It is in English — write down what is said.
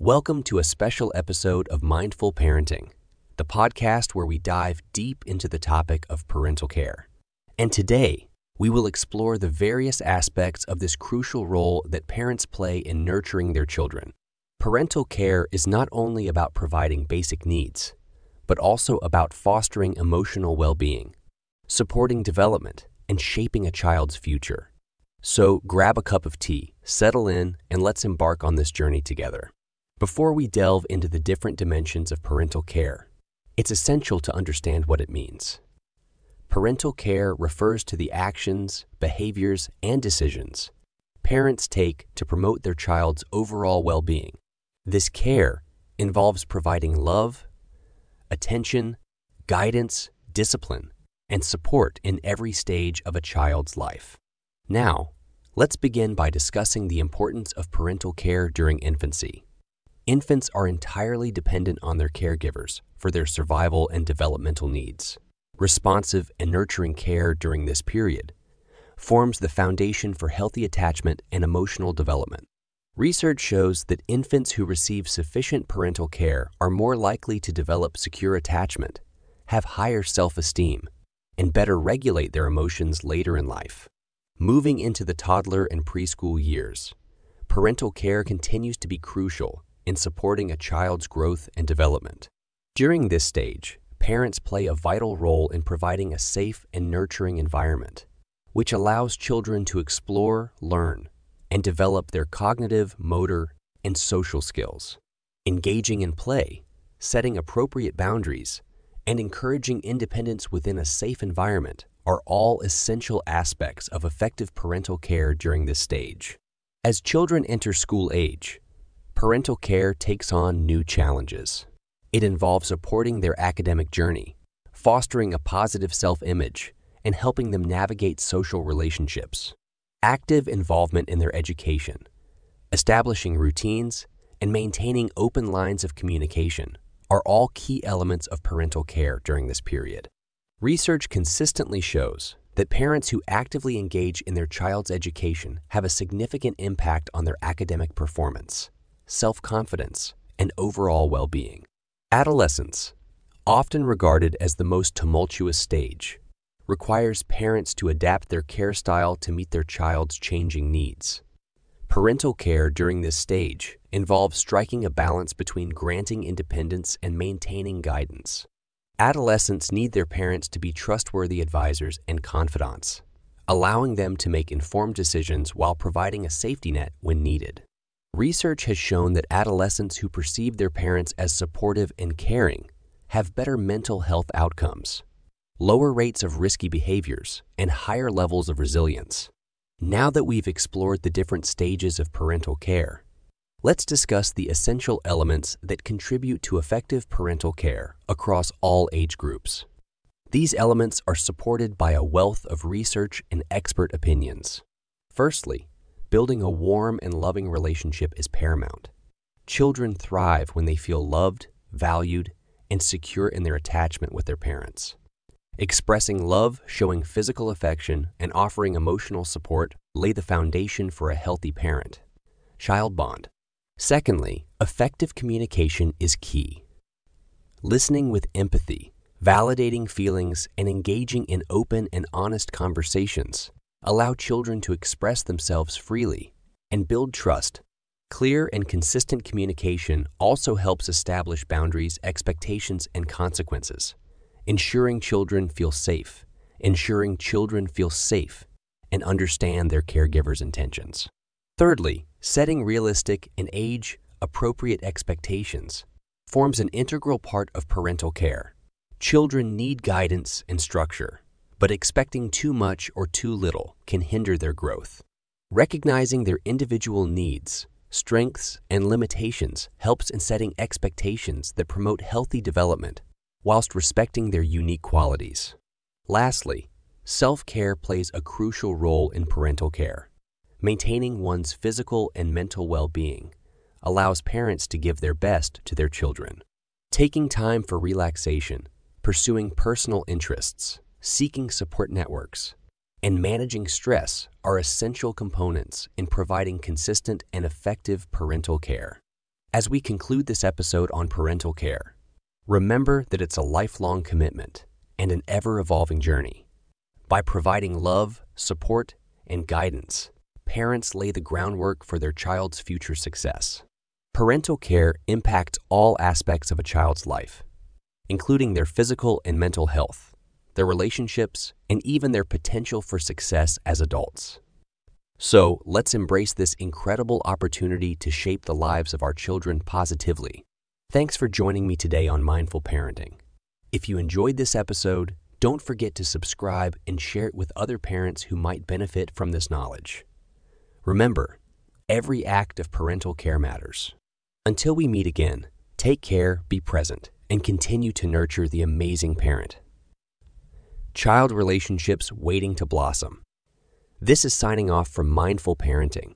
Welcome to a special episode of Mindful Parenting, the podcast where we dive deep into the topic of parental care. And today, we will explore the various aspects of this crucial role that parents play in nurturing their children. Parental care is not only about providing basic needs, but also about fostering emotional well being, supporting development, and shaping a child's future. So grab a cup of tea, settle in, and let's embark on this journey together. Before we delve into the different dimensions of parental care, it's essential to understand what it means. Parental care refers to the actions, behaviors, and decisions parents take to promote their child's overall well being. This care involves providing love, attention, guidance, discipline, and support in every stage of a child's life. Now, let's begin by discussing the importance of parental care during infancy. Infants are entirely dependent on their caregivers for their survival and developmental needs. Responsive and nurturing care during this period forms the foundation for healthy attachment and emotional development. Research shows that infants who receive sufficient parental care are more likely to develop secure attachment, have higher self esteem, and better regulate their emotions later in life. Moving into the toddler and preschool years, parental care continues to be crucial in supporting a child's growth and development. During this stage, parents play a vital role in providing a safe and nurturing environment, which allows children to explore, learn, and develop their cognitive, motor, and social skills. Engaging in play, setting appropriate boundaries, and encouraging independence within a safe environment are all essential aspects of effective parental care during this stage. As children enter school age, parental care takes on new challenges. It involves supporting their academic journey, fostering a positive self image, and helping them navigate social relationships. Active involvement in their education, establishing routines, and maintaining open lines of communication are all key elements of parental care during this period. Research consistently shows that parents who actively engage in their child's education have a significant impact on their academic performance self confidence, and overall well being. Adolescence, often regarded as the most tumultuous stage, requires parents to adapt their care style to meet their child's changing needs. Parental care during this stage involves striking a balance between granting independence and maintaining guidance. Adolescents need their parents to be trustworthy advisors and confidants, allowing them to make informed decisions while providing a safety net when needed. Research has shown that adolescents who perceive their parents as supportive and caring have better mental health outcomes, lower rates of risky behaviors, and higher levels of resilience. Now that we've explored the different stages of parental care, let's discuss the essential elements that contribute to effective parental care across all age groups. These elements are supported by a wealth of research and expert opinions. Firstly, building a warm and loving relationship is paramount. Children thrive when they feel loved, valued, and secure in their attachment with their parents. Expressing love, showing physical affection, and offering emotional support lay the foundation for a healthy parent. Child bond. Secondly, effective communication is key. Listening with empathy, validating feelings, and engaging in open and honest conversations allow children to express themselves freely, and build trust. Clear and consistent communication also helps establish boundaries, expectations, and consequences, ensuring children feel safe, ensuring children feel safe and understand their caregiver's intentions. Thirdly, setting realistic and age appropriate expectations forms an integral part of parental care. Children need guidance and structure, but expecting too much or too little can hinder their growth. Recognizing their individual needs, strengths, and limitations helps in setting expectations that promote healthy development whilst respecting their unique qualities. Lastly, self care plays a crucial role in parental care. Maintaining one's physical and mental well being allows parents to give their best to their children. Taking time for relaxation, pursuing personal interests, seeking support networks, and managing stress are essential components in providing consistent and effective parental care. As we conclude this episode on parental care, remember that it's a lifelong commitment and an ever evolving journey. By providing love, support, and guidance, parents lay the groundwork for their child's future success. Parental care impacts all aspects of a child's life, including their physical and mental health, their relationships, and even their potential for success as adults. So let's embrace this incredible opportunity to shape the lives of our children positively. Thanks for joining me today on Mindful Parenting. If you enjoyed this episode, don't forget to subscribe and share it with other parents who might benefit from this knowledge. Remember, every act of parental care matters. Until we meet again, take care, be present, and continue to nurture the amazing parent. Child relationships waiting to blossom. This is signing off from Mindful Parenting.